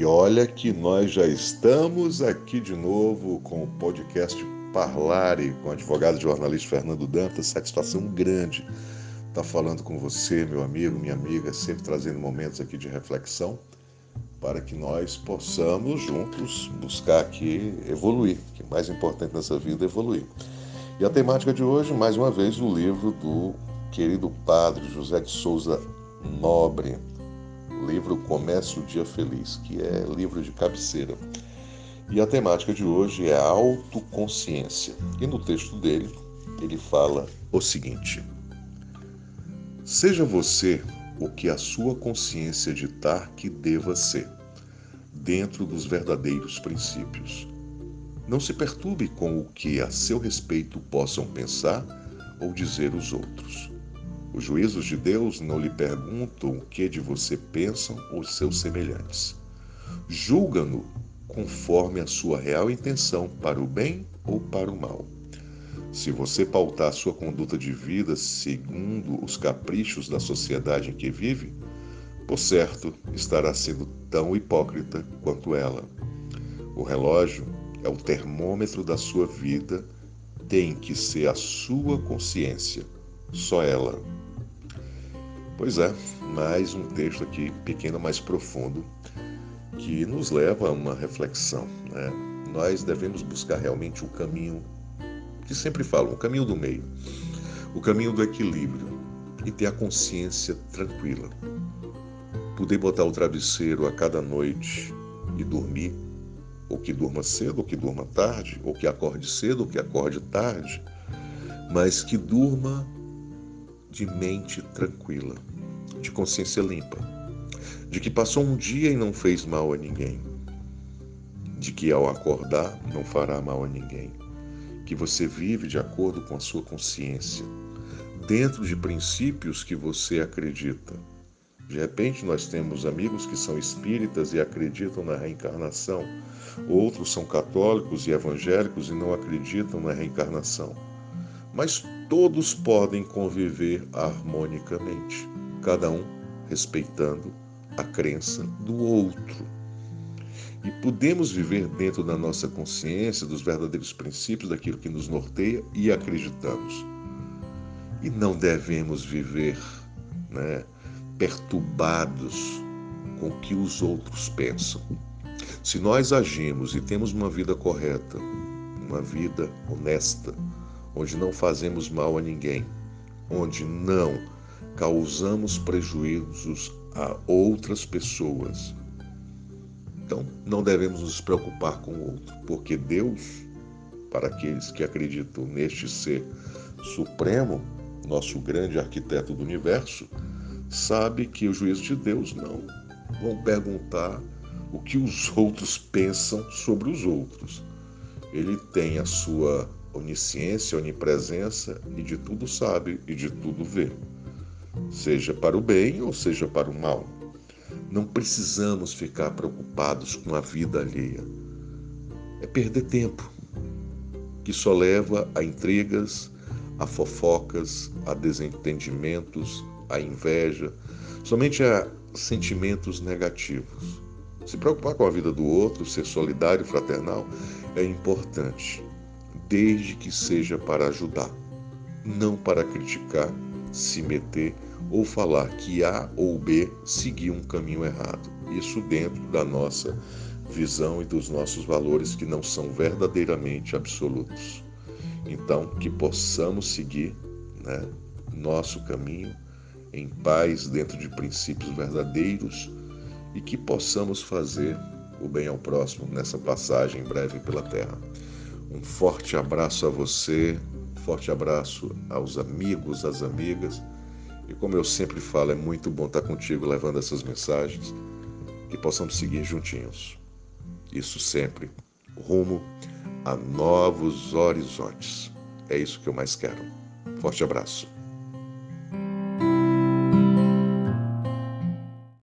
E olha que nós já estamos aqui de novo com o podcast Parlare com o advogado e jornalista Fernando Dantas. Satisfação grande estar falando com você, meu amigo, minha amiga, sempre trazendo momentos aqui de reflexão para que nós possamos juntos buscar aqui evoluir, que é mais importante nessa vida evoluir. E a temática de hoje, mais uma vez, o livro do querido padre José de Souza Nobre, livro Comece o Dia Feliz, que é livro de cabeceira. E a temática de hoje é a autoconsciência. E no texto dele, ele fala o seguinte: Seja você o que a sua consciência ditar que deva ser, dentro dos verdadeiros princípios. Não se perturbe com o que a seu respeito possam pensar ou dizer os outros. Os juízos de Deus não lhe perguntam o que de você pensam os seus semelhantes. Julga-no conforme a sua real intenção, para o bem ou para o mal. Se você pautar sua conduta de vida segundo os caprichos da sociedade em que vive, por certo estará sendo tão hipócrita quanto ela. O relógio é o termômetro da sua vida, tem que ser a sua consciência, só ela. Pois é, mais um texto aqui, pequeno, mais profundo, que nos leva a uma reflexão. Né? Nós devemos buscar realmente o caminho que sempre falam, o caminho do meio, o caminho do equilíbrio e ter a consciência tranquila. Poder botar o travesseiro a cada noite e dormir, ou que durma cedo, ou que durma tarde, ou que acorde cedo, ou que acorde tarde, mas que durma de mente tranquila, de consciência limpa, de que passou um dia e não fez mal a ninguém, de que ao acordar não fará mal a ninguém que você vive de acordo com a sua consciência, dentro de princípios que você acredita. De repente, nós temos amigos que são espíritas e acreditam na reencarnação, outros são católicos e evangélicos e não acreditam na reencarnação. Mas todos podem conviver harmonicamente, cada um respeitando a crença do outro e podemos viver dentro da nossa consciência dos verdadeiros princípios daquilo que nos norteia e acreditamos. E não devemos viver né, perturbados com o que os outros pensam. Se nós agimos e temos uma vida correta, uma vida honesta, onde não fazemos mal a ninguém, onde não causamos prejuízos a outras pessoas, então, não devemos nos preocupar com o outro, porque Deus, para aqueles que acreditam neste ser supremo, nosso grande arquiteto do universo, sabe que o juízo de Deus não vão perguntar o que os outros pensam sobre os outros. Ele tem a sua onisciência, onipresença e de tudo sabe e de tudo vê, seja para o bem ou seja para o mal. Não precisamos ficar preocupados com a vida alheia. É perder tempo, que só leva a intrigas, a fofocas, a desentendimentos, a inveja, somente a sentimentos negativos. Se preocupar com a vida do outro, ser solidário fraternal é importante, desde que seja para ajudar, não para criticar, se meter ou falar que A ou B seguiu um caminho errado. Isso dentro da nossa visão e dos nossos valores que não são verdadeiramente absolutos. Então, que possamos seguir né, nosso caminho em paz, dentro de princípios verdadeiros e que possamos fazer o bem ao próximo nessa passagem breve pela terra. Um forte abraço a você, forte abraço aos amigos, às amigas e como eu sempre falo, é muito bom estar contigo levando essas mensagens que possamos seguir juntinhos. Isso sempre rumo a novos horizontes. É isso que eu mais quero. Forte abraço.